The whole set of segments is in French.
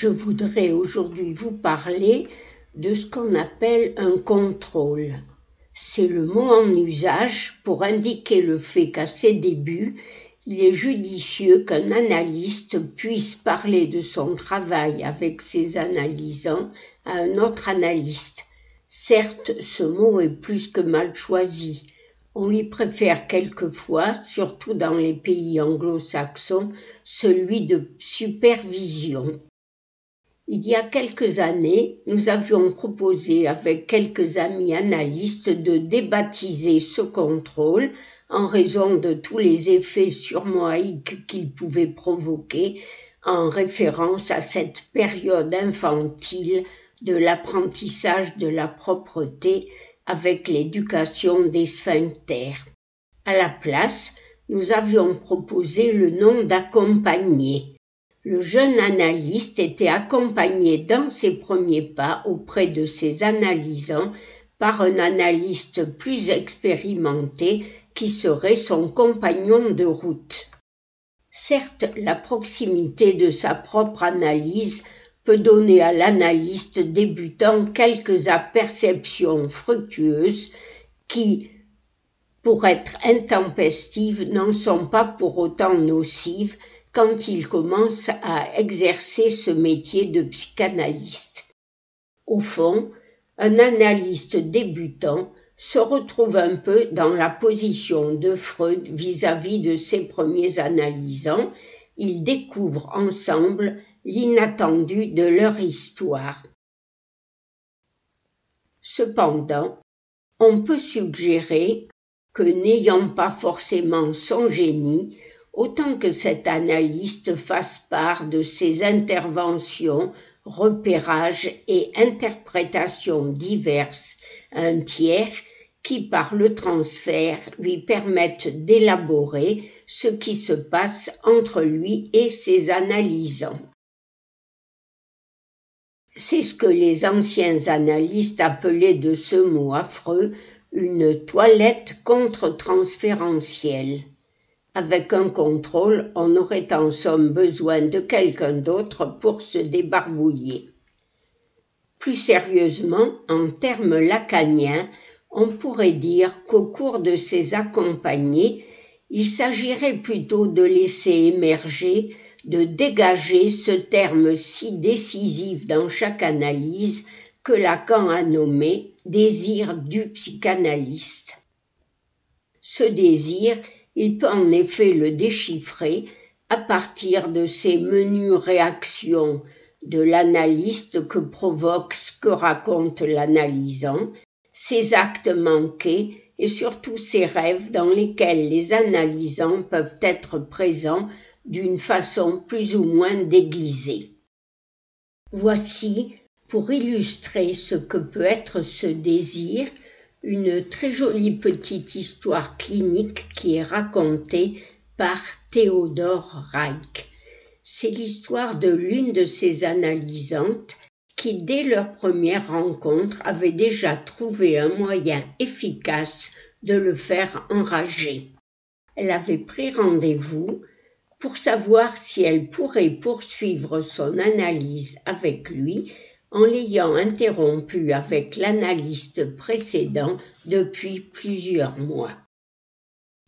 Je voudrais aujourd'hui vous parler de ce qu'on appelle un contrôle. C'est le mot en usage pour indiquer le fait qu'à ses débuts, il est judicieux qu'un analyste puisse parler de son travail avec ses analysants à un autre analyste. Certes, ce mot est plus que mal choisi. On lui préfère quelquefois, surtout dans les pays anglo-saxons, celui de supervision. Il y a quelques années, nous avions proposé avec quelques amis analystes de débaptiser ce contrôle en raison de tous les effets surmoïques qu'il pouvait provoquer, en référence à cette période infantile de l'apprentissage de la propreté avec l'éducation des sphincters. À la place, nous avions proposé le nom d'accompagné. Le jeune analyste était accompagné dans ses premiers pas auprès de ses analysants par un analyste plus expérimenté qui serait son compagnon de route. Certes, la proximité de sa propre analyse peut donner à l'analyste débutant quelques aperceptions fructueuses qui, pour être intempestives, n'en sont pas pour autant nocives quand il commence à exercer ce métier de psychanalyste. Au fond, un analyste débutant se retrouve un peu dans la position de Freud vis-à-vis de ses premiers analysants, ils découvrent ensemble l'inattendu de leur histoire. Cependant, on peut suggérer que n'ayant pas forcément son génie, autant que cet analyste fasse part de ses interventions, repérages et interprétations diverses, un tiers qui, par le transfert, lui permettent d'élaborer ce qui se passe entre lui et ses analysants. C'est ce que les anciens analystes appelaient de ce mot affreux une toilette contre-transférentielle. Avec un contrôle, on aurait en somme besoin de quelqu'un d'autre pour se débarbouiller. Plus sérieusement, en termes lacaniens, on pourrait dire qu'au cours de ces accompagnés, il s'agirait plutôt de laisser émerger, de dégager ce terme si décisif dans chaque analyse que Lacan a nommé désir du psychanalyste. Ce désir, il peut en effet le déchiffrer à partir de ces menues réactions de l'analyste que provoque ce que raconte l'analysant, ses actes manqués et surtout ses rêves dans lesquels les analysants peuvent être présents d'une façon plus ou moins déguisée. Voici, pour illustrer ce que peut être ce désir, une très jolie petite histoire clinique qui est racontée par Théodore Reich. C'est l'histoire de l'une de ses analysantes qui, dès leur première rencontre, avait déjà trouvé un moyen efficace de le faire enrager. Elle avait pris rendez-vous pour savoir si elle pourrait poursuivre son analyse avec lui en l'ayant interrompu avec l'analyste précédent depuis plusieurs mois.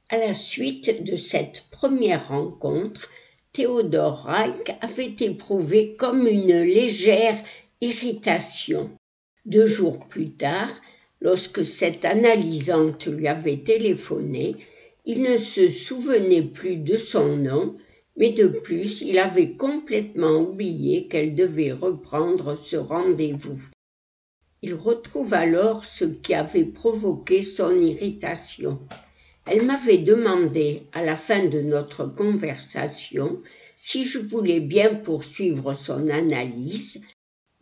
À la suite de cette première rencontre, Théodore Reich avait éprouvé comme une légère irritation. Deux jours plus tard, lorsque cette analysante lui avait téléphoné, il ne se souvenait plus de son nom, mais de plus il avait complètement oublié qu'elle devait reprendre ce rendez-vous. Il retrouve alors ce qui avait provoqué son irritation. Elle m'avait demandé, à la fin de notre conversation, si je voulais bien poursuivre son analyse,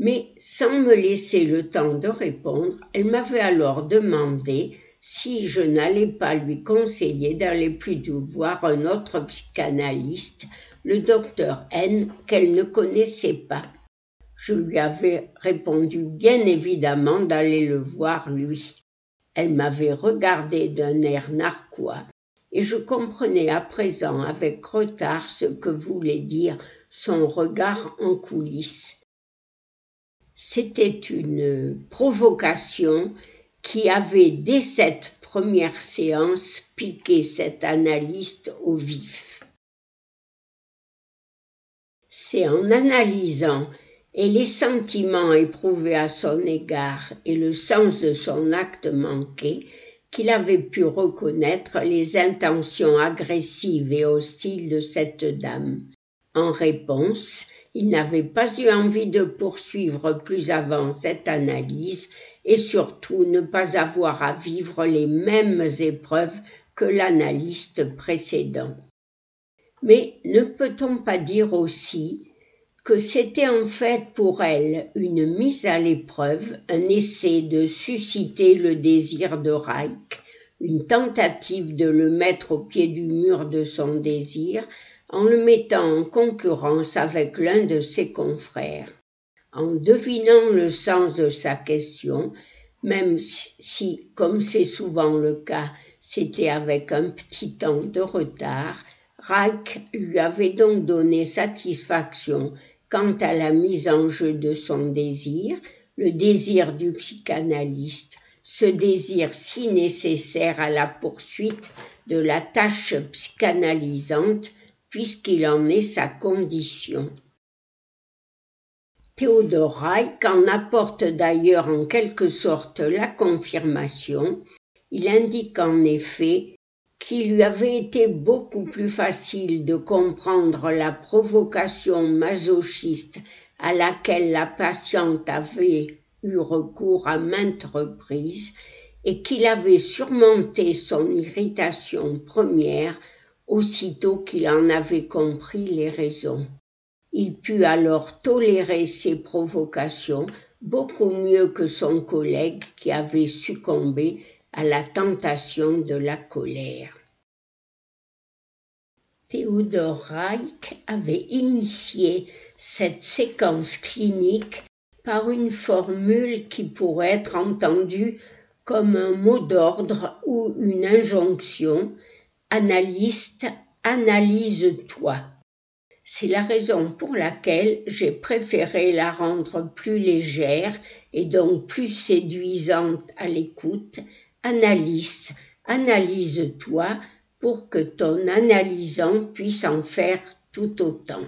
mais sans me laisser le temps de répondre, elle m'avait alors demandé si je n'allais pas lui conseiller d'aller plutôt voir un autre psychanalyste, le docteur N, qu'elle ne connaissait pas. Je lui avais répondu bien évidemment d'aller le voir lui. Elle m'avait regardé d'un air narquois, et je comprenais à présent avec retard ce que voulait dire son regard en coulisses. C'était une provocation qui avait, dès cette première séance, piqué cet analyste au vif. C'est en analysant et les sentiments éprouvés à son égard et le sens de son acte manqué qu'il avait pu reconnaître les intentions agressives et hostiles de cette dame. En réponse, il n'avait pas eu envie de poursuivre plus avant cette analyse et surtout ne pas avoir à vivre les mêmes épreuves que l'analyste précédent. Mais ne peut-on pas dire aussi que c'était en fait pour elle une mise à l'épreuve, un essai de susciter le désir de Reich, une tentative de le mettre au pied du mur de son désir, en le mettant en concurrence avec l'un de ses confrères. En devinant le sens de sa question, même si, comme c'est souvent le cas, c'était avec un petit temps de retard, Reich lui avait donc donné satisfaction quant à la mise en jeu de son désir, le désir du psychanalyste, ce désir si nécessaire à la poursuite de la tâche psychanalysante puisqu'il en est sa condition. Théodore Reich en apporte d'ailleurs en quelque sorte la confirmation. Il indique en effet qu'il lui avait été beaucoup plus facile de comprendre la provocation masochiste à laquelle la patiente avait eu recours à maintes reprises et qu'il avait surmonté son irritation première aussitôt qu'il en avait compris les raisons. Il put alors tolérer ces provocations beaucoup mieux que son collègue qui avait succombé à la tentation de la colère. Theodor Reich avait initié cette séquence clinique par une formule qui pourrait être entendue comme un mot d'ordre ou une injonction Analyste, analyse-toi. C'est la raison pour laquelle j'ai préféré la rendre plus légère et donc plus séduisante à l'écoute Analyste, analyse-toi pour que ton analysant puisse en faire tout autant.